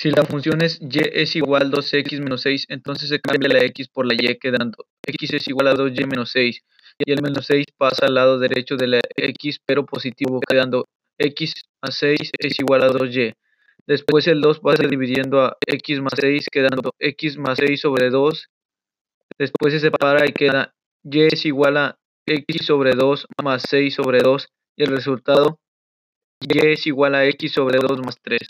Si la función es y es igual a 2x menos 6, entonces se cambia la x por la y quedando x es igual a 2y menos 6 y el menos 6 pasa al lado derecho de la x pero positivo quedando x más 6 es igual a 2y. Después el 2 pasa dividiendo a x más 6 quedando x más 6 sobre 2. Después se separa y queda y es igual a x sobre 2 más 6 sobre 2 y el resultado y es igual a x sobre 2 más 3.